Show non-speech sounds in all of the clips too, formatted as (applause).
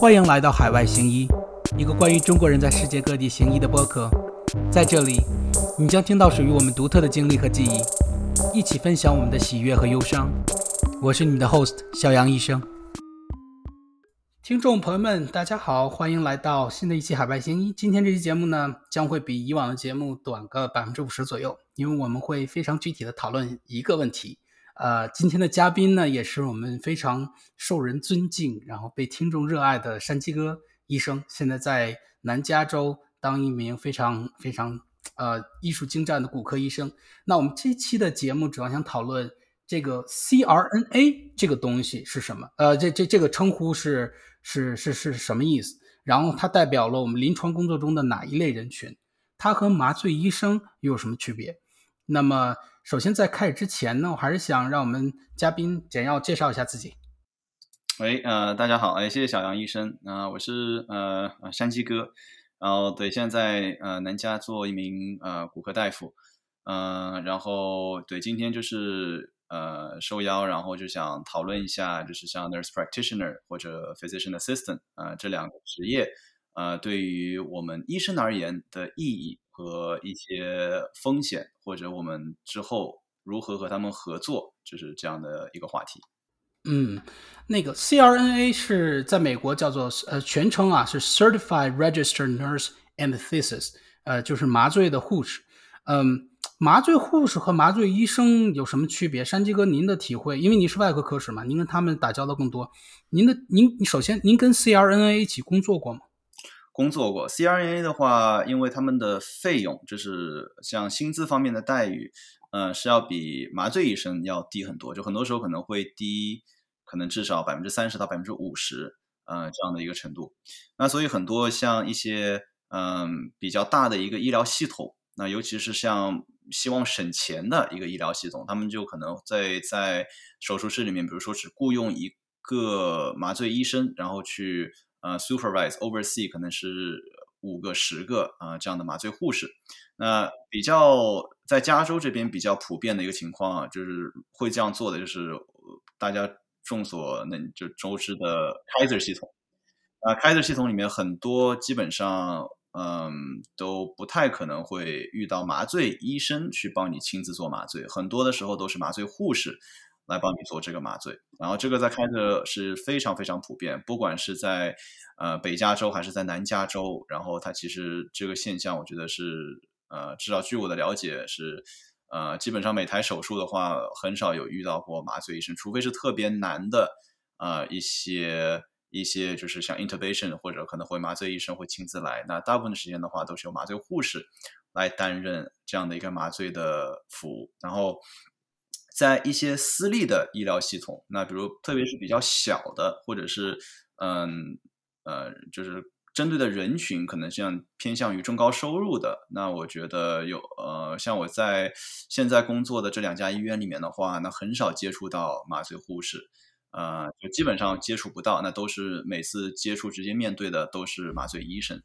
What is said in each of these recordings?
欢迎来到海外行医，一个关于中国人在世界各地行医的播客。在这里，你将听到属于我们独特的经历和记忆，一起分享我们的喜悦和忧伤。我是你的 host 小杨医生。听众朋友们，大家好，欢迎来到新的一期海外行医。今天这期节目呢，将会比以往的节目短个百分之五十左右，因为我们会非常具体的讨论一个问题。呃，今天的嘉宾呢，也是我们非常受人尊敬，然后被听众热爱的山鸡哥医生，现在在南加州当一名非常非常呃医术精湛的骨科医生。那我们这期的节目主要想讨论这个 CRNA 这个东西是什么？呃，这这这个称呼是是是是什么意思？然后它代表了我们临床工作中的哪一类人群？它和麻醉医生又有什么区别？那么。首先，在开始之前呢，我还是想让我们嘉宾简要介绍一下自己。喂，呃，大家好，哎，谢谢小杨医生，啊，我是呃山鸡哥，然后对，现在呃南加做一名呃骨科大夫，嗯，然后对，今天就是呃受邀，然后就想讨论一下，就是像 nurse practitioner 或者 physician assistant 啊这两个职业，呃，对于我们医生而言的意义。和一些风险，或者我们之后如何和他们合作，就是这样的一个话题。嗯，那个 CRNA 是在美国叫做呃全称啊是 Certified Registered Nurse Anesthesist，呃就是麻醉的护士。嗯，麻醉护士和麻醉医生有什么区别？山鸡哥，您的体会，因为您是外科科室嘛，您跟他们打交道更多。您的您，首先您跟 CRNA 一起工作过吗？工作过 CRA 的话，因为他们的费用就是像薪资方面的待遇，呃，是要比麻醉医生要低很多，就很多时候可能会低，可能至少百分之三十到百分之五十，呃，这样的一个程度。那所以很多像一些嗯比较大的一个医疗系统，那尤其是像希望省钱的一个医疗系统，他们就可能在在手术室里面，比如说只雇佣一个麻醉医生，然后去。呃，supervise oversee 可能是五个、十个啊这样的麻醉护士。那比较在加州这边比较普遍的一个情况啊，就是会这样做的，就是大家众所能就周知的 Kaiser 系统。啊，Kaiser 系统里面很多基本上嗯都不太可能会遇到麻醉医生去帮你亲自做麻醉，很多的时候都是麻醉护士。来帮你做这个麻醉，然后这个在开的是非常非常普遍，不管是在呃北加州还是在南加州，然后它其实这个现象，我觉得是呃至少据我的了解是呃基本上每台手术的话，很少有遇到过麻醉医生，除非是特别难的呃一些一些就是像 intubation 或者可能会麻醉医生会亲自来，那大部分的时间的话都是由麻醉护士来担任这样的一个麻醉的服务，然后。在一些私立的医疗系统，那比如特别是比较小的，或者是嗯呃，就是针对的人群可能像偏向于中高收入的，那我觉得有呃，像我在现在工作的这两家医院里面的话，那很少接触到麻醉护士，呃，就基本上接触不到，那都是每次接触直接面对的都是麻醉医生。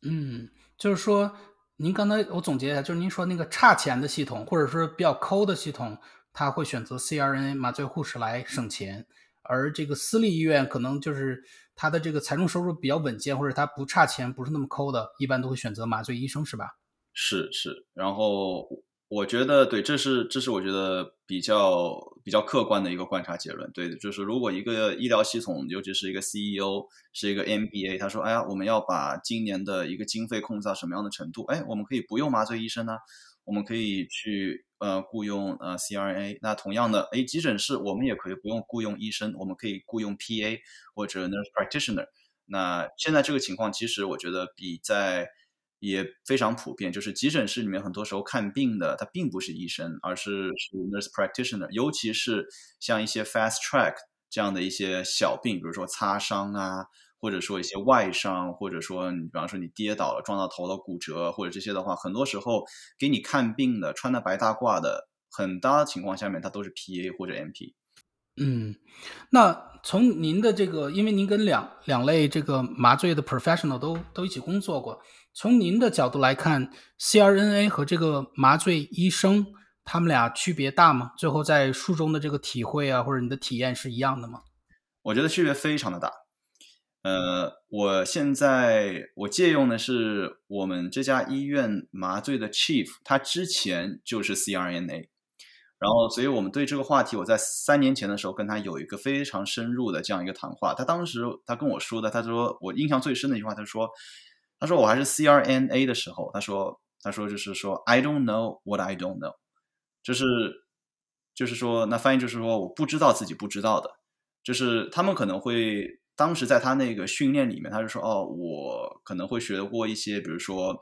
嗯，就是说，您刚才我总结一下，就是您说那个差钱的系统，或者说比较抠的系统。他会选择 CRNA 麻醉护士来省钱，而这个私立医院可能就是他的这个财政收入比较稳健，或者他不差钱，不是那么抠的，一般都会选择麻醉医生，是吧？是是，然后我觉得对，这是这是我觉得比较比较客观的一个观察结论。对，就是如果一个医疗系统，尤其是一个 CEO 是一个 MBA，他说：“哎呀，我们要把今年的一个经费控制到什么样的程度？哎，我们可以不用麻醉医生呢，我们可以去。”呃，雇佣呃 CRA，那同样的，哎，急诊室我们也可以不用雇佣医生，我们可以雇佣 PA 或者 nurse practitioner。那现在这个情况，其实我觉得比在也非常普遍，就是急诊室里面很多时候看病的他并不是医生，而是是 nurse practitioner，尤其是像一些 fast track 这样的一些小病，比如说擦伤啊。或者说一些外伤，或者说你比方说你跌倒了撞到头了骨折，或者这些的话，很多时候给你看病的穿的白大褂的，很大情况下面他都是 PA 或者 MP。嗯，那从您的这个，因为您跟两两类这个麻醉的 professional 都都一起工作过，从您的角度来看，CRNA 和这个麻醉医生他们俩区别大吗？最后在术中的这个体会啊，或者你的体验是一样的吗？我觉得区别非常的大。呃，我现在我借用的是我们这家医院麻醉的 chief，他之前就是 CRNA，然后所以我们对这个话题，我在三年前的时候跟他有一个非常深入的这样一个谈话。他当时他跟我说的，他说我印象最深的一句话，他说，他说我还是 CRNA 的时候，他说他说就是说 I don't know what I don't know，就是就是说那翻译就是说我不知道自己不知道的，就是他们可能会。当时在他那个训练里面，他就说：“哦，我可能会学过一些，比如说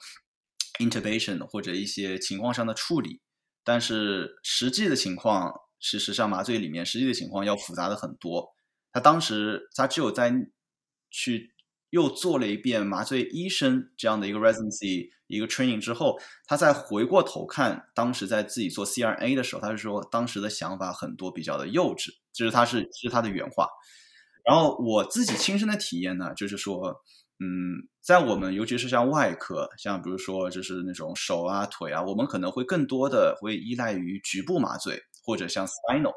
intubation 或者一些情况上的处理，但是实际的情况，事实上麻醉里面实际的情况要复杂的很多。他当时他只有在去又做了一遍麻醉医生这样的一个 residency 一个 training 之后，他再回过头看当时在自己做 CRA 的时候，他就说当时的想法很多比较的幼稚，这是他是是他的原话。”然后我自己亲身的体验呢，就是说，嗯，在我们尤其是像外科，像比如说就是那种手啊、腿啊，我们可能会更多的会依赖于局部麻醉，或者像 spinal，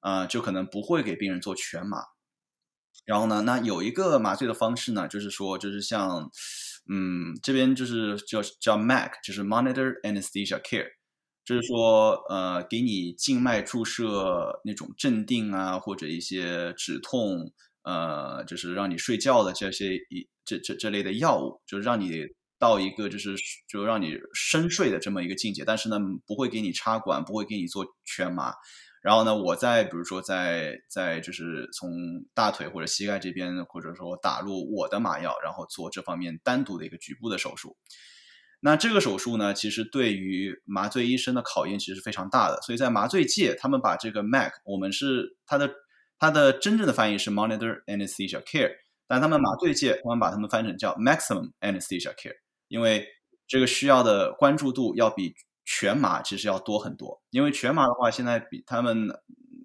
啊，就可能不会给病人做全麻。然后呢，那有一个麻醉的方式呢，就是说，就是像，嗯，这边就是叫叫 MAC，就是 Monitor Anesthesia Care。就是说，呃，给你静脉注射那种镇定啊，或者一些止痛，呃，就是让你睡觉的这些一这这这类的药物，就是让你到一个就是就让你深睡的这么一个境界。但是呢，不会给你插管，不会给你做全麻。然后呢，我在比如说在在就是从大腿或者膝盖这边，或者说打入我的麻药，然后做这方面单独的一个局部的手术。那这个手术呢，其实对于麻醉医生的考验其实是非常大的。所以在麻醉界，他们把这个 MAC，我们是它的它的真正的翻译是 Monitor Anesthesia Care，但他们麻醉界他们把它们翻成叫 Maximum Anesthesia Care，因为这个需要的关注度要比全麻其实要多很多。因为全麻的话，现在比他们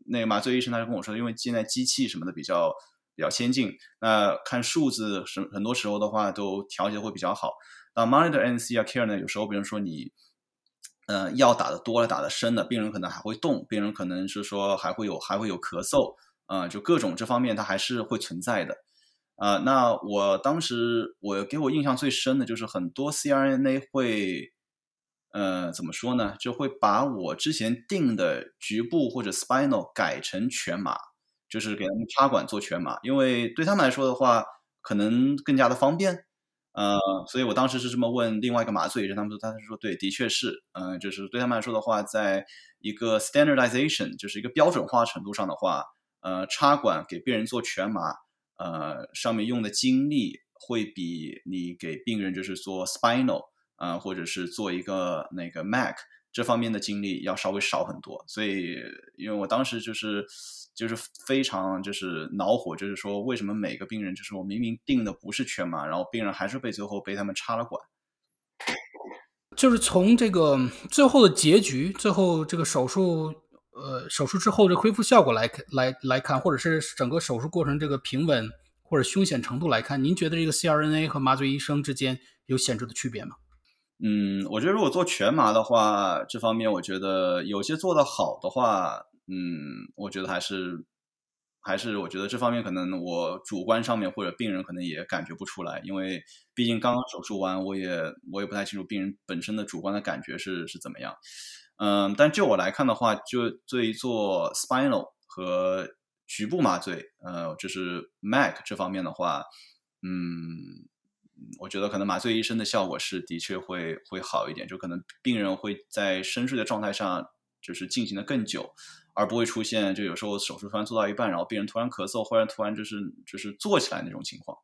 那个麻醉医生他就跟我说，因为现在机器什么的比较比较先进，那看数字是很多时候的话都调节会比较好。啊，monitor anesthesia care 呢？有时候，比如说你，呃，药打的多了，打的深了，病人可能还会动，病人可能是说还会有还会有咳嗽，啊，就各种这方面它还是会存在的，啊，那我当时我给我印象最深的就是很多 CRNA 会，呃，怎么说呢？就会把我之前定的局部或者 spinal 改成全麻，就是给他们插管做全麻，因为对他们来说的话，可能更加的方便。呃，所以我当时是这么问另外一个麻醉医生，他们说，他是说对，的确是，嗯，就是对他们来说的话，在一个 standardization，就是一个标准化程度上的话，呃，插管给病人做全麻，呃，上面用的精力会比你给病人就是做 spinal，啊，或者是做一个那个 Mac 这方面的经历要稍微少很多。所以，因为我当时就是。就是非常就是恼火，就是说为什么每个病人就是我明明定的不是全麻，然后病人还是被最后被他们插了管。就是从这个最后的结局，最后这个手术，呃，手术之后的恢复效果来，来来看，或者是整个手术过程这个平稳或者凶险程度来看，您觉得这个 CRNA 和麻醉医生之间有显著的区别吗？嗯，我觉得如果做全麻的话，这方面我觉得有些做的好的话。嗯，我觉得还是，还是我觉得这方面可能我主观上面或者病人可能也感觉不出来，因为毕竟刚刚手术完，我也我也不太清楚病人本身的主观的感觉是是怎么样。嗯，但就我来看的话，就对于做 spinal 和局部麻醉，呃，就是 Mac 这方面的话，嗯，我觉得可能麻醉医生的效果是的确会会好一点，就可能病人会在深睡的状态上就是进行的更久。而不会出现，就有时候手术突然做到一半，然后病人突然咳嗽，或者突然就是就是坐起来那种情况。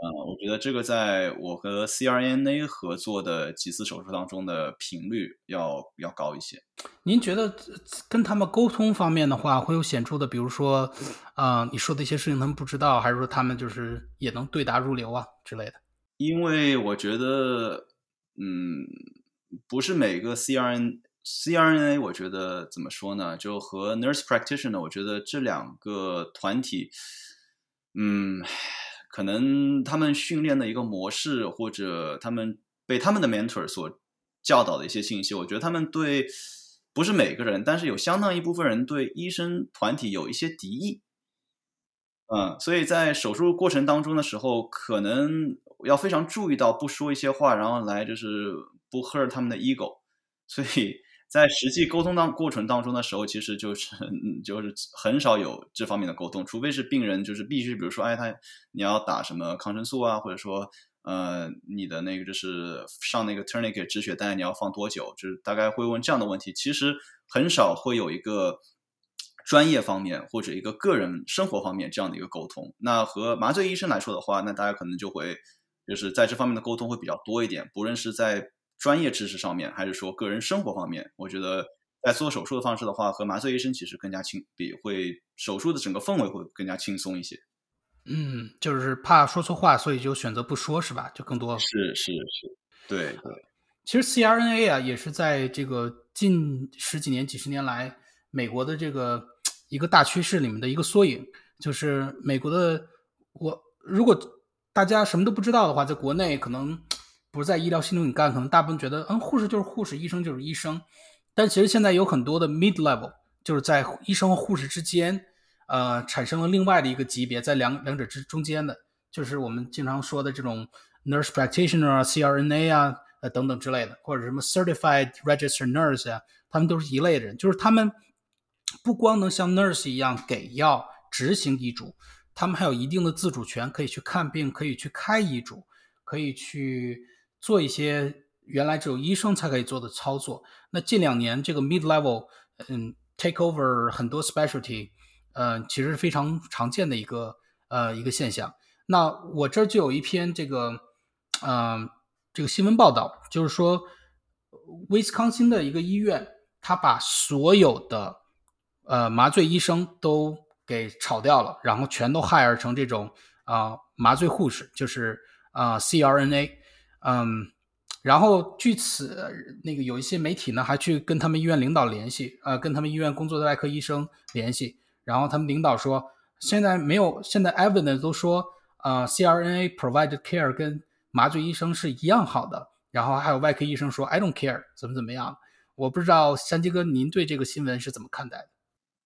嗯，我觉得这个在我和 CRNA 合作的几次手术当中的频率要要高一些。您觉得跟他们沟通方面的话，会有显著的，比如说，啊，你说的一些事情他们不知道，还是说他们就是也能对答如流啊之类的？因为我觉得，嗯，不是每个 CRN。CRNA 我觉得怎么说呢？就和 Nurse Practitioner，我觉得这两个团体，嗯，可能他们训练的一个模式，或者他们被他们的 mentor 所教导的一些信息，我觉得他们对不是每个人，但是有相当一部分人对医生团体有一些敌意。嗯，所以在手术过程当中的时候，可能要非常注意到不说一些话，然后来就是不 hurt 他们的 ego。所以在实际沟通当过程当中的时候，其实就是 (laughs) 就是很少有这方面的沟通，除非是病人就是必须，比如说，哎，他你要打什么抗生素啊，或者说，呃，你的那个就是上那个 tourniquet 止血带，你要放多久？就是大概会问这样的问题。其实很少会有一个。专业方面或者一个个人生活方面这样的一个沟通，那和麻醉医生来说的话，那大家可能就会就是在这方面的沟通会比较多一点。不论是在专业知识上面，还是说个人生活方面，我觉得在做手术的方式的话，和麻醉医生其实更加轻，比会手术的整个氛围会更加轻松一些。嗯，就是怕说错话，所以就选择不说，是吧？就更多是是是，对对。其实 CRNA 啊，也是在这个近十几年、几十年来，美国的这个。一个大趋势里面的一个缩影，就是美国的我。如果大家什么都不知道的话，在国内可能不是在医疗系统里干，可能大部分觉得，嗯，护士就是护士，医生就是医生。但其实现在有很多的 mid level，就是在医生和护士之间，呃，产生了另外的一个级别，在两两者之中间的，就是我们经常说的这种 nurse practitioner 啊、CRNA 啊、呃等等之类的，或者什么 certified registered nurse 啊，他们都是一类的人，就是他们。不光能像 nurse 一样给药、执行医嘱，他们还有一定的自主权，可以去看病，可以去开医嘱，可以去做一些原来只有医生才可以做的操作。那近两年这个 mid level，嗯，take over 很多 specialty，嗯，其实是非常常见的一个呃一个现象。那我这儿就有一篇这个，嗯，这个新闻报道，就是说威斯康星的一个医院，他把所有的呃，麻醉医生都给炒掉了，然后全都 hire 成这种啊麻醉护士，就是啊 CRNA，嗯，然后据此那个有一些媒体呢还去跟他们医院领导联系，呃，跟他们医院工作的外科医生联系，然后他们领导说现在没有，现在 evidence 都说啊 CRNA provided care 跟麻醉医生是一样好的，然后还有外科医生说 I don't care 怎么怎么样，我不知道山鸡哥您对这个新闻是怎么看待的？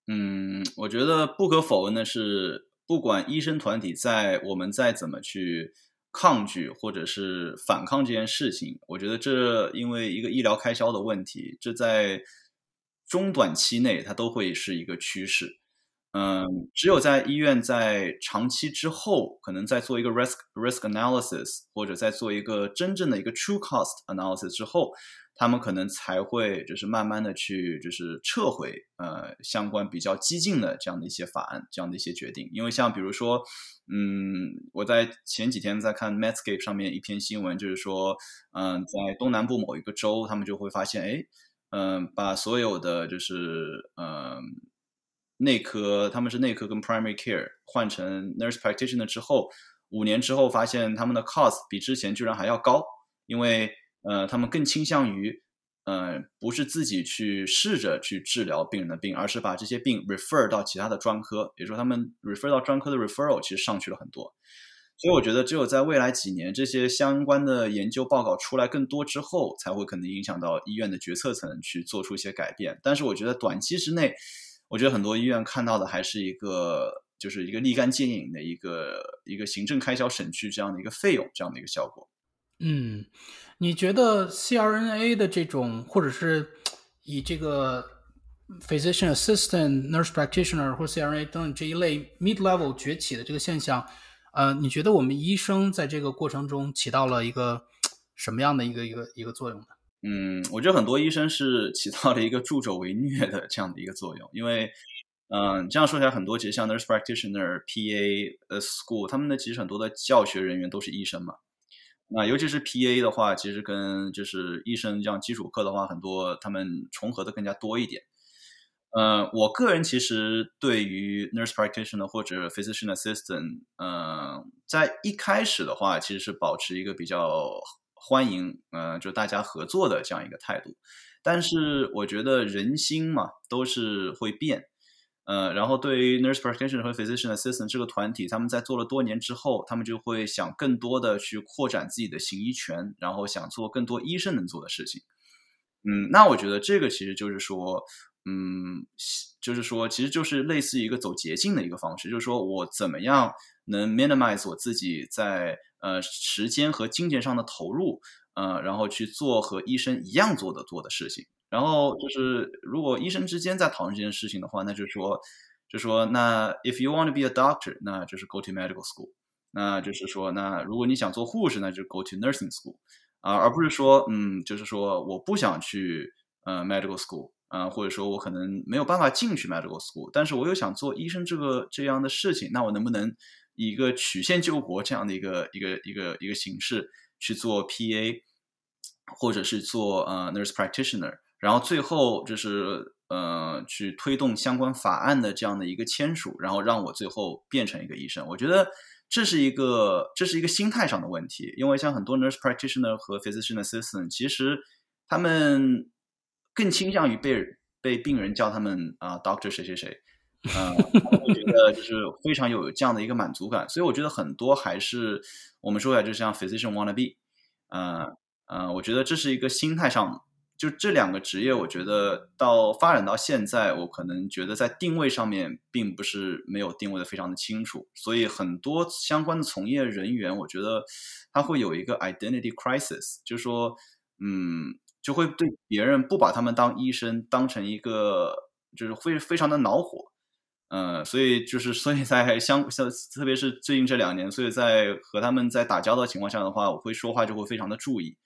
嗯，我觉得不可否认的是，不管医生团体在我们再怎么去抗拒或者是反抗这件事情，我觉得这因为一个医疗开销的问题，这在中短期内它都会是一个趋势。嗯，只有在医院在长期之后，可能在做一个 risk risk analysis，或者在做一个真正的一个 true cost analysis 之后。他们可能才会就是慢慢的去就是撤回呃相关比较激进的这样的一些法案这样的一些决定，因为像比如说，嗯，我在前几天在看 Medscape 上面一篇新闻，就是说，嗯，在东南部某一个州，他们就会发现，哎，嗯，把所有的就是嗯内科，他们是内科跟 primary care 换成 nurse practitioner 之后，五年之后发现他们的 cost 比之前居然还要高，因为。呃，他们更倾向于，呃，不是自己去试着去治疗病人的病，而是把这些病 refer 到其他的专科，比如说他们 refer 到专科的 referral 其实上去了很多。所以我觉得，只有在未来几年这些相关的研究报告出来更多之后，才会可能影响到医院的决策层去做出一些改变。但是我觉得短期之内，我觉得很多医院看到的还是一个就是一个立竿见影的一个一个行政开销省去这样的一个费用这样的一个效果。嗯。你觉得 CRNA 的这种，或者是以这个 physician assistant、nurse practitioner 或 CRNA 等这一类 mid level 崛起的这个现象，呃，你觉得我们医生在这个过程中起到了一个什么样的一个一个一个作用呢？嗯，我觉得很多医生是起到了一个助纣为虐的这样的一个作用，因为，嗯，这样说起来，很多其实像 nurse practitioner、PA、呃 school，他们的其实很多的教学人员都是医生嘛。那尤其是 PA 的话，其实跟就是医生这样基础课的话，很多他们重合的更加多一点。呃，我个人其实对于 nurse practitioner 或者 physician assistant，嗯，在一开始的话，其实是保持一个比较欢迎，嗯，就大家合作的这样一个态度。但是我觉得人心嘛，都是会变。呃，然后对于 nurse practitioner 和 physician assistant 这个团体，他们在做了多年之后，他们就会想更多的去扩展自己的行医权，然后想做更多医生能做的事情。嗯，那我觉得这个其实就是说，嗯，就是说，其实就是类似于一个走捷径的一个方式，就是说我怎么样能 minimize 我自己在呃时间和金钱上的投入，呃，然后去做和医生一样做的做的事情。然后就是，如果医生之间在讨论这件事情的话，那就说，就说那 if you want to be a doctor，那就是 go to medical school。那就是说，那如果你想做护士，那就 go to nursing school。啊，而不是说，嗯，就是说我不想去呃 medical school。啊，或者说我可能没有办法进去 medical school，但是我又想做医生这个这样的事情，那我能不能以一个曲线救国这样的一个一个一个一个形式去做 PA，或者是做呃 nurse practitioner，然后最后就是呃去推动相关法案的这样的一个签署，然后让我最后变成一个医生。我觉得这是一个这是一个心态上的问题，因为像很多 nurse practitioner 和 physician assistant，其实他们。更倾向于被被病人叫他们啊，doctor 谁谁谁，啊，(laughs) 我觉得就是非常有这样的一个满足感。所以我觉得很多还是我们说起来就像 physician wanna be，嗯嗯，我觉得这是一个心态上，就这两个职业，我觉得到发展到现在，我可能觉得在定位上面并不是没有定位的非常的清楚，所以很多相关的从业人员，我觉得他会有一个 identity crisis，就是说，嗯。就会对别人不把他们当医生当成一个，就是会非常的恼火，嗯，所以就是所以在相相特别是最近这两年，所以在和他们在打交道情况下的话，我会说话就会非常的注意，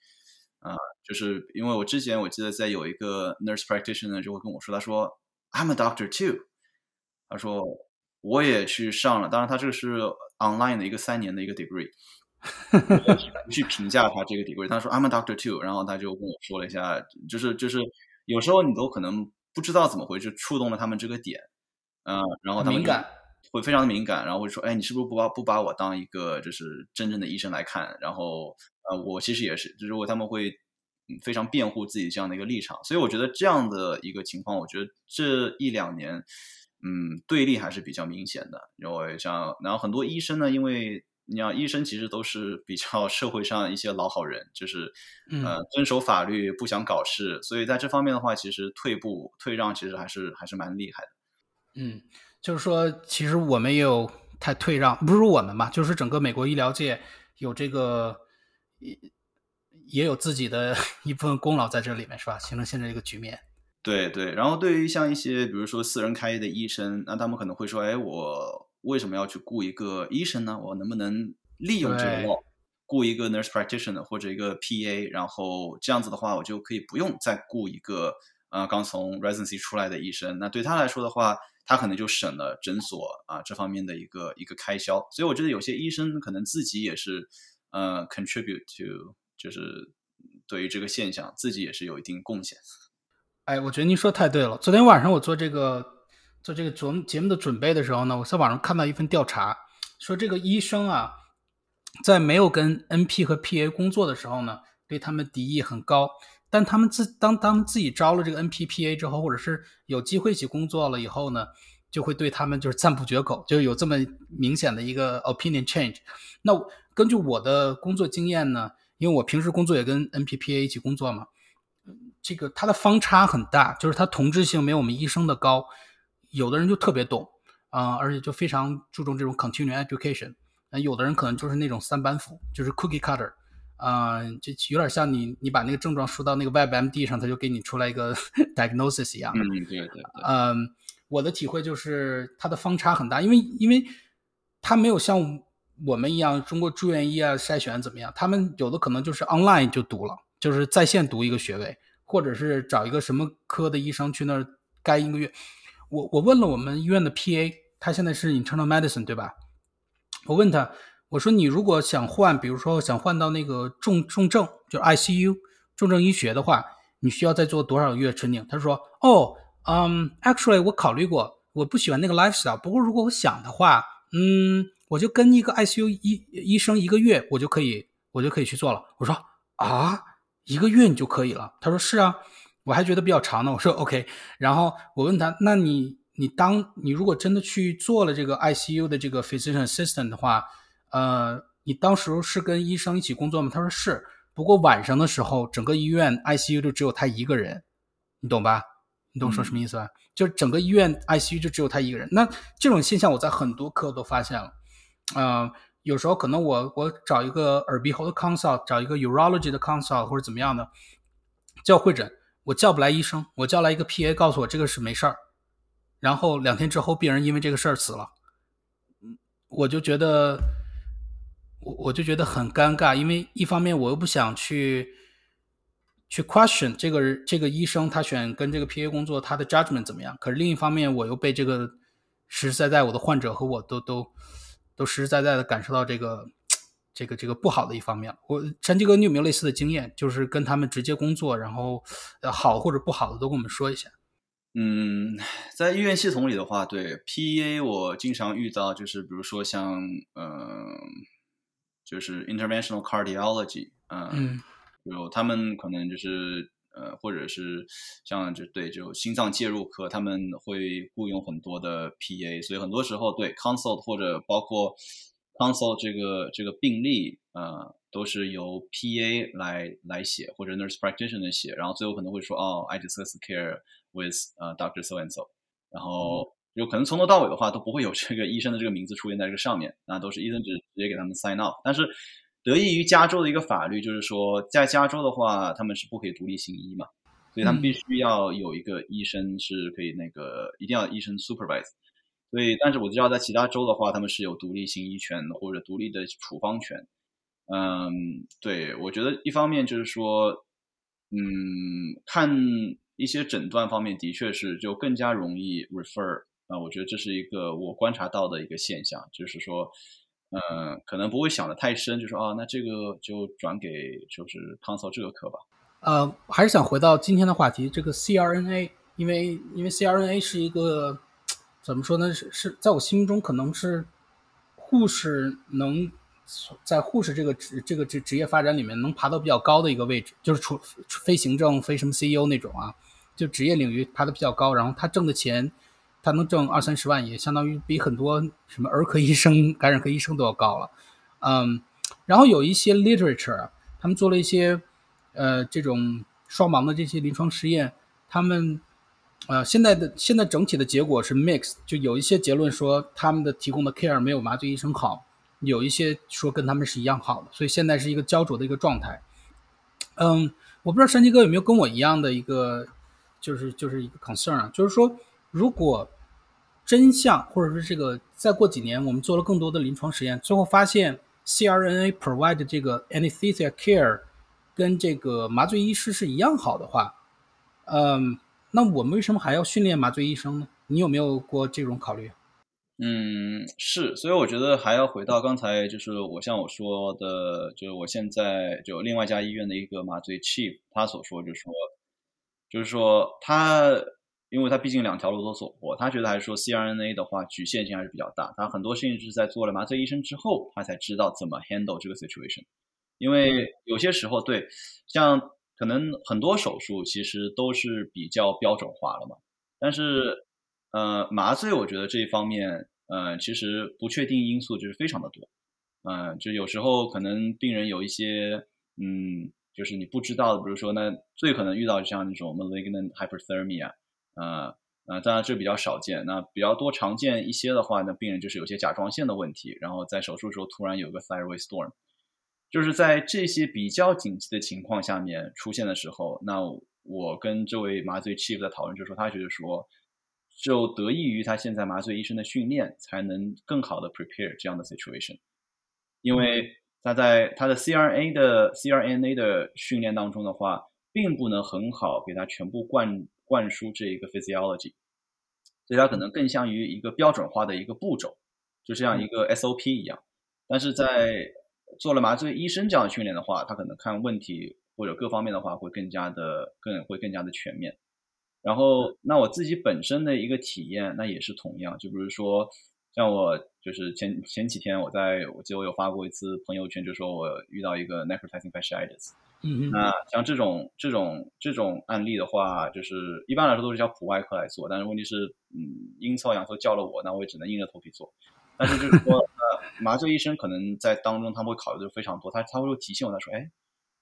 啊，就是因为我之前我记得在有一个 nurse practitioner 就会跟我说，他说 I'm a doctor too，他说我也去上了，当然他这个是 online 的一个三年的一个 degree。不 (laughs) 去评价他这个 degree，他说 I'm a doctor too，然后他就跟我说了一下，就是就是有时候你都可能不知道怎么回事，触动了他们这个点，嗯，然后他们会非常的敏感，然后会说，哎，你是不是不把不把我当一个就是真正的医生来看？然后呃，我其实也是，就是他们会非常辩护自己这样的一个立场，所以我觉得这样的一个情况，我觉得这一两年，嗯，对立还是比较明显的，因为像然后很多医生呢，因为你要医生其实都是比较 (laughs) 社会上一些老好人，就是呃遵守法律，不想搞事，所以在这方面的话，其实退步退让其实还是还是蛮厉害的。嗯，就是说，其实我们也有太退让，不是我们吧，就是整个美国医疗界有这个也也有自己的 (laughs) 一部分功劳在这里面，是吧？形成现在这个局面。对对，然后对于像一些比如说私人开业的医生，那他们可能会说，哎，我。为什么要去雇一个医生呢？我能不能利用这个雇一个 nurse practitioner 或者一个 PA，然后这样子的话，我就可以不用再雇一个呃刚从 residency 出来的医生。那对他来说的话，他可能就省了诊所啊这方面的一个一个开销。所以我觉得有些医生可能自己也是呃 contribute to，就是对于这个现象自己也是有一定贡献。哎，我觉得您说太对了。昨天晚上我做这个。做这个节目节目的准备的时候呢，我在网上看到一份调查，说这个医生啊，在没有跟 NP 和 PA 工作的时候呢，对他们敌意很高。但他们自当当自己招了这个 NP、PA 之后，或者是有机会一起工作了以后呢，就会对他们就是赞不绝口，就有这么明显的一个 opinion change。那根据我的工作经验呢，因为我平时工作也跟 NP、PA 一起工作嘛，这个它的方差很大，就是它同质性没有我们医生的高。有的人就特别懂，啊，而且就非常注重这种 continuing education。那有的人可能就是那种三板斧，就是 cookie cutter，啊，就有点像你你把那个症状输到那个 WebMD 上，他就给你出来一个 (laughs) diagnosis 一样。嗯，对对对。嗯，我的体会就是它的方差很大，因为因为它没有像我们一样中国住院医啊筛选怎么样，他们有的可能就是 online 就读了，就是在线读一个学位，或者是找一个什么科的医生去那儿干一个月。我我问了我们医院的 PA，他现在是 internal medicine 对吧？我问他，我说你如果想换，比如说想换到那个重重症，就 ICU 重症医学的话，你需要再做多少个月 training？他说，哦，嗯，actually 我考虑过，我不喜欢那个 lifestyle，不过如果我想的话，嗯，我就跟一个 ICU 医医生一个月，我就可以，我就可以去做了。我说啊，一个月你就可以了？他说是啊。我还觉得比较长呢，我说 (laughs) OK，然后我问他，那你你当你如果真的去做了这个 ICU 的这个 physician assistant 的话，呃，你当时是跟医生一起工作吗？他说是，不过晚上的时候整个医院 ICU 就只有他一个人，你懂吧？你懂我说什么意思吧？就整个医院 ICU 就只有他一个人。那这种现象我在很多科都发现了。呃，有时候可能我我找一个耳鼻喉的 consult，找一个 urology 的 consult 或者怎么样的叫会诊，我叫不来医生，我叫来一个 PA 告诉我这个是没事儿，然后两天之后病人因为这个事儿死了，我就觉得我我就觉得很尴尬，因为一方面我又不想去。去 question 这个这个医生他选跟这个 PA 工作他的 judgment 怎么样？可是另一方面我又被这个实实在在我的患者和我都都都实实在在的感受到这个这个这个不好的一方面。我山鸡哥，你有没有类似的经验？就是跟他们直接工作，然后好或者不好的都跟我们说一下。嗯，在医院系统里的话，对 PA 我经常遇到，就是比如说像嗯，就是 interventional cardiology，嗯。有他们可能就是呃，或者是像就对，就心脏介入科，他们会雇佣很多的 PA，所以很多时候对 consult 或者包括 consult 这个这个病例，呃，都是由 PA 来来写或者 nurse practitioner 写，然后最后可能会说哦，I discuss care with 呃 Doctor so and so，然后有可能从头到尾的话都不会有这个医生的这个名字出现在这个上面，那都是医生直直接给他们 sign off，但是。得益于加州的一个法律，就是说，在加州的话，他们是不可以独立行医嘛，所以他们必须要有一个医生是可以那个，一定要医生 supervise。所以，但是我知道在其他州的话，他们是有独立行医权或者独立的处方权。嗯，对，我觉得一方面就是说，嗯，看一些诊断方面的确是就更加容易 refer 啊，我觉得这是一个我观察到的一个现象，就是说。嗯，可能不会想的太深，就说啊，那这个就转给就是 console 这个课吧。呃，还是想回到今天的话题，这个 CRNA，因为因为 CRNA 是一个怎么说呢？是是在我心目中可能是护士能在护士这个职这个职职业发展里面能爬到比较高的一个位置，就是除非行政、非什么 CEO 那种啊，就职业领域爬的比较高，然后他挣的钱。他能挣二三十万，也相当于比很多什么儿科医生、感染科医生都要高了，嗯，然后有一些 literature，他们做了一些呃这种双盲的这些临床实验，他们呃现在的现在整体的结果是 mix，就有一些结论说他们的提供的 care 没有麻醉医生好，有一些说跟他们是一样好的，所以现在是一个焦灼的一个状态。嗯，我不知道山鸡哥有没有跟我一样的一个就是就是一个 concern 啊，就是说。如果真相，或者是这个，再过几年，我们做了更多的临床实验，最后发现 CRNA provide 这个 anesthesia care 跟这个麻醉医师是一样好的话，嗯，那我们为什么还要训练麻醉医生呢？你有没有过这种考虑？嗯，是，所以我觉得还要回到刚才，就是我像我说的，就是我现在就另外一家医院的一个麻醉 chief 他所说，就是说，就是说他。因为他毕竟两条路都走过，他觉得还是说 CRNA 的话局限性还是比较大。他很多事情是在做了麻醉医生之后，他才知道怎么 handle 这个 situation。因为有些时候，对，像可能很多手术其实都是比较标准化了嘛。但是，呃，麻醉我觉得这一方面，呃，其实不确定因素就是非常的多。嗯，就有时候可能病人有一些，嗯，就是你不知道的，比如说那最可能遇到像那种 malignant hyperthermia。呃呃，当然这比较少见。那比较多常见一些的话，那病人就是有些甲状腺的问题，然后在手术时候突然有个 thyroid storm，就是在这些比较紧急的情况下面出现的时候，那我跟这位麻醉 chief 的讨论就说，他觉得说，就得益于他现在麻醉医生的训练，才能更好的 prepare 这样的 situation，因为他在他的 CRA 的 CRNA 的训练当中的话，并不能很好给他全部灌。灌输这一个 physiology，所以他可能更像于一个标准化的一个步骤，就像一个 SOP 一样。但是在做了麻醉医生这样的训练的话，他可能看问题或者各方面的话会更加的更会更加的全面。然后，那我自己本身的一个体验，那也是同样，就比如说像我就是前前几天我在我记得我有发过一次朋友圈，就说我遇到一个 necrotizing fasciitis。嗯嗯，那像这种这种这种案例的话，就是一般来说都是叫普外科来做，但是问题是，嗯，阴错阳错叫了我，那我也只能硬着头皮做。但是就是说，呃，麻醉医生可能在当中他们会考虑的非常多，他他会提醒我，他说，哎，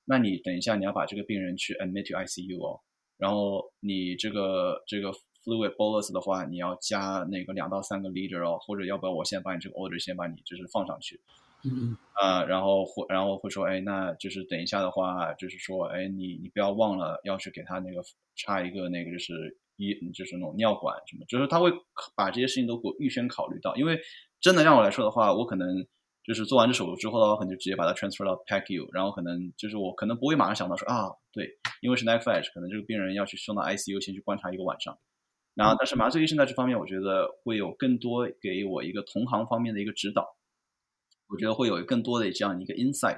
那你等一下你要把这个病人去 admit to ICU 哦，然后你这个这个 fluid bolus 的话，你要加那个两到三个 liter 哦，或者要不要我先把你这个 order 先把你就是放上去，嗯嗯。啊，然后会然后会说，哎，那就是等一下的话，就是说，哎，你你不要忘了要去给他那个插一个那个就是一就是那种尿管什么，就是他会把这些事情都给我预先考虑到，因为真的让我来说的话，我可能就是做完这手术之后的话，可能就直接把它 transfer 到 PACU，然后可能就是我可能不会马上想到说啊，对，因为是 neck flash，可能这个病人要去送到 ICU 先去观察一个晚上。然后，但是麻醉医生在这方面，我觉得会有更多给我一个同行方面的一个指导，我觉得会有更多的这样一个 insight。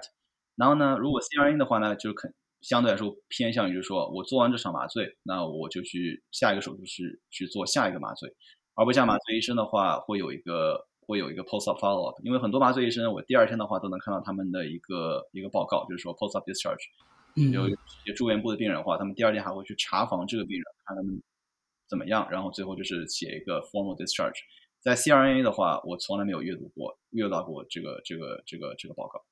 然后呢，如果 CRN 的话呢，就肯相对来说偏向于就是说我做完这场麻醉，那我就去下一个手术室去做下一个麻醉，而不像麻醉医生的话，会有一个会有一个 post up follow up。因为很多麻醉医生，我第二天的话都能看到他们的一个一个报告，就是说 post up discharge，嗯，有一些住院部的病人的话，他们第二天还会去查房这个病人，看他们。怎么样？然后最后就是写一个 formal discharge。在 CRNA 的话，我从来没有阅读过、阅读到过这个、这个、这个、这个报告。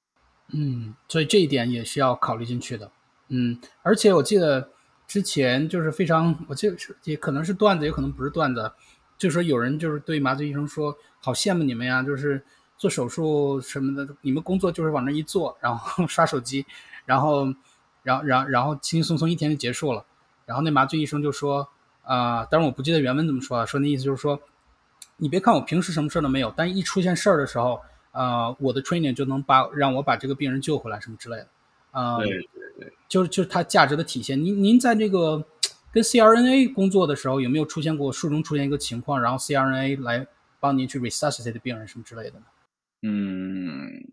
嗯，所以这一点也是要考虑进去的。嗯，而且我记得之前就是非常，我记得是也可能是段子，也可能不是段子，就说有人就是对麻醉医生说：“好羡慕你们呀，就是做手术什么的，你们工作就是往那一坐，然后 (laughs) 刷手机，然后，然后，然后，然后轻轻松松一天就结束了。”然后那麻醉医生就说。啊，当然我不记得原文怎么说啊，说那意思就是说，你别看我平时什么事儿都没有，但一出现事儿的时候，呃，我的 training 就能把让我把这个病人救回来什么之类的，啊，对对对，就是就是它价值的体现。您您在这个跟 CRNA 工作的时候，有没有出现过术中出现一个情况，然后 CRNA 来帮您去 resuscitate 病人什么之类的呢？嗯。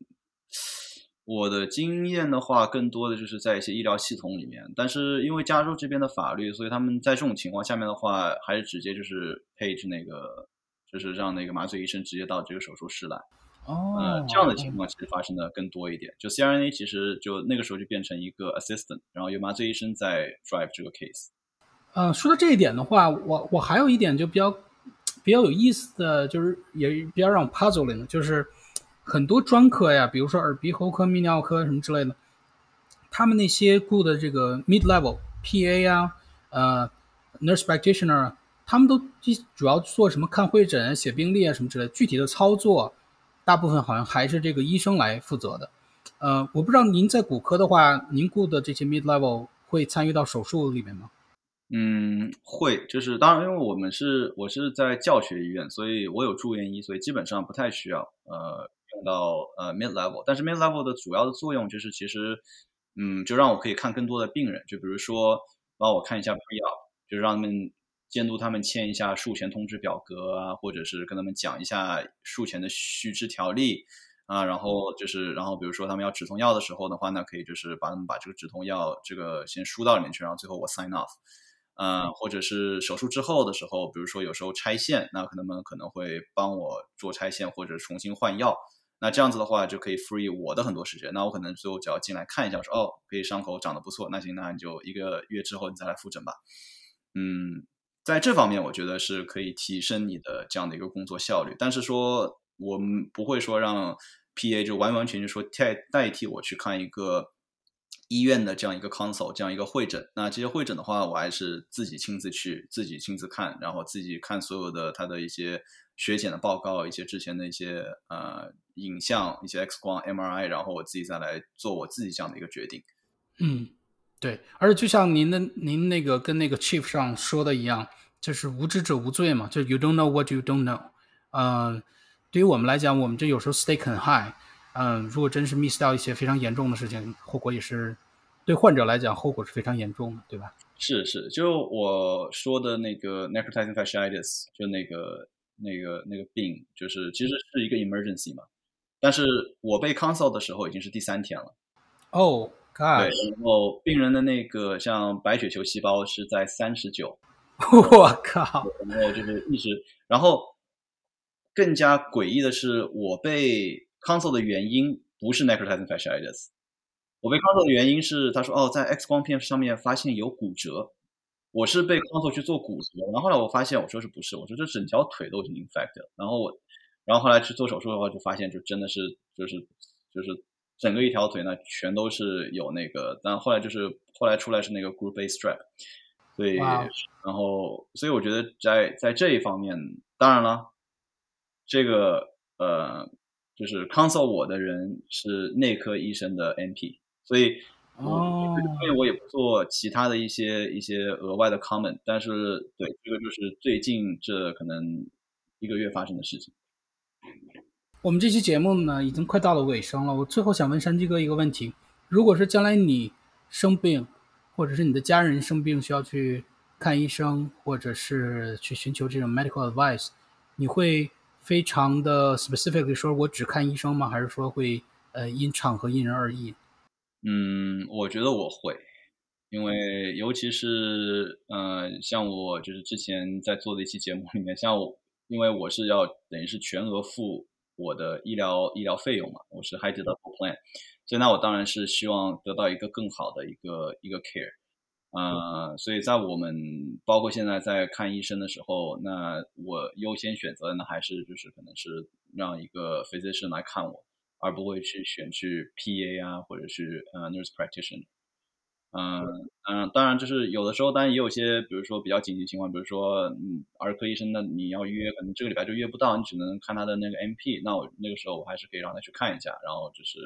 我的经验的话，更多的就是在一些医疗系统里面，但是因为加州这边的法律，所以他们在这种情况下面的话，还是直接就是配置那个，就是让那个麻醉医生直接到这个手术室来。哦，这样的情况其实发生的更多一点。就 CRNA 其实就那个时候就变成一个 assistant，然后有麻醉医生在 drive 这个 case。呃，说到这一点的话，我我还有一点就比较比较有意思的就是也比较让我 puzzling 的就是。很多专科呀，比如说耳鼻喉科、泌尿科什么之类的，他们那些雇的这个 mid level PA 呀，呃，nurse practitioner，他们都主要做什么？看会诊、写病历啊什么之类。具体的操作，大部分好像还是这个医生来负责的。呃，我不知道您在骨科的话，您雇的这些 mid level 会参与到手术里面吗？嗯，会，就是当然，因为我们是我是在教学医院，所以我有住院医，所以基本上不太需要。呃。用到呃 mid level，但是 mid level 的主要的作用就是其实，嗯，就让我可以看更多的病人，就比如说帮我看一下 pre op，就让他们监督他们签一下术前通知表格啊，或者是跟他们讲一下术前的须知条例啊，然后就是然后比如说他们要止痛药的时候的话呢，可以就是把他们把这个止痛药这个先输到里面去，然后最后我 sign off，嗯，或者是手术之后的时候，比如说有时候拆线，那可能们可能会帮我做拆线或者重新换药。那这样子的话，就可以 free 我的很多时间。那我可能最后只要进来看一下，说哦，可以伤口长得不错，那行，那你就一个月之后你再来复诊吧。嗯，在这方面我觉得是可以提升你的这样的一个工作效率。但是说我们不会说让 PA 就完完全全说代代替我去看一个医院的这样一个 consult 这样一个会诊。那这些会诊的话，我还是自己亲自去，自己亲自看，然后自己看所有的他的一些血检的报告，一些之前的一些呃。影像一些 X 光 MRI，然后我自己再来做我自己这样的一个决定。嗯，对，而且就像您的您那个跟那个 Chief 上说的一样，就是无知者无罪嘛，就 You don't know what you don't know。嗯，对于我们来讲，我们这有时候 stake 很 high。嗯，如果真是 miss 掉一些非常严重的事情，后果也是对患者来讲后果是非常严重的，对吧？是是，就我说的那个 necrotizing fasciitis，就那个那个那个病，就是其实是一个 emergency 嘛。但是我被 consult 的时候已经是第三天了，哦，God，对，然后病人的那个像白血球细胞是在三十九，(laughs) 我靠，然后就是一直，然后更加诡异的是，我被 consult 的原因不是 necrotizing fasciitis，我被 consult 的原因是他说哦，在 X 光片上面发现有骨折，我是被 consult 去做骨折，然后后来我发现我说是不是，我说这整条腿都已经 infected，然后我。然后后来去做手术的话，就发现就真的是就是就是整个一条腿呢全都是有那个，但后来就是后来出来是那个 group A strap，所以哇然后所以我觉得在在这一方面，当然了，这个呃就是 consult 我的人是内科医生的 NP，所以我哦，因为我也不做其他的一些一些额外的 comment，但是对这个就是最近这可能一个月发生的事情。我们这期节目呢已经快到了尾声了，我最后想问山鸡哥一个问题：如果是将来你生病，或者是你的家人生病需要去看医生，或者是去寻求这种 medical advice，你会非常的 specifically 说我只看医生吗？还是说会呃因场合因人而异？嗯，我觉得我会，因为尤其是呃，像我就是之前在做的一期节目里面，像我，因为我是要等于是全额付我的医疗医疗费用嘛，我是 high deductible plan，所以那我当然是希望得到一个更好的一个一个 care，呃，所以在我们包括现在在看医生的时候，那我优先选择的呢还是就是可能是让一个 physician 来看我。而不会去选去 PA 啊，或者是呃 nurse practitioner。嗯嗯，当然就是有的时候，当然也有些，比如说比较紧急情况，比如说嗯儿科医生，那你要约，可能这个礼拜就约不到，你只能看他的那个 MP。那我那个时候我还是可以让他去看一下，然后就是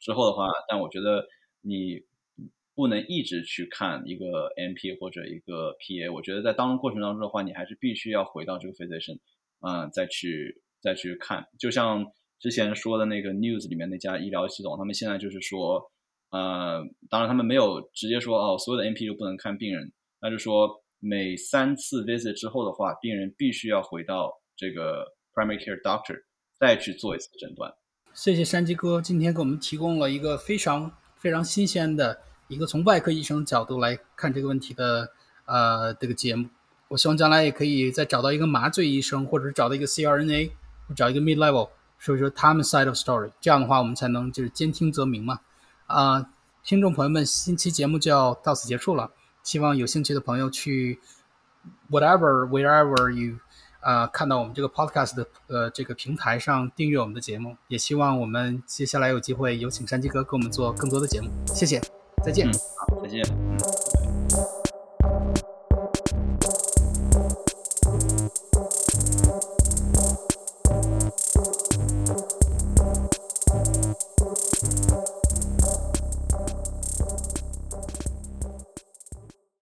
之后的话，但我觉得你不能一直去看一个 MP 或者一个 PA。我觉得在当中过程当中的话，你还是必须要回到这个 physician，嗯，再去再去看，就像。之前说的那个 news 里面那家医疗系统，他们现在就是说，呃，当然他们没有直接说哦，所有的 NP 都不能看病人，那就说每三次 visit 之后的话，病人必须要回到这个 primary care doctor 再去做一次诊断。谢谢山鸡哥今天给我们提供了一个非常非常新鲜的一个从外科医生角度来看这个问题的呃这个节目。我希望将来也可以再找到一个麻醉医生，或者是找到一个 CRNA，或找一个 mid level。说一说他们 side of story，这样的话我们才能就是兼听则明嘛。啊、听众朋友们，新期节目就要到此结束了，希望有兴趣的朋友去 whatever wherever you 啊、呃、看到我们这个 podcast 的呃这个平台上订阅我们的节目，也希望我们接下来有机会有请山鸡哥给我们做更多的节目。谢谢，再见。好，再见。嗯。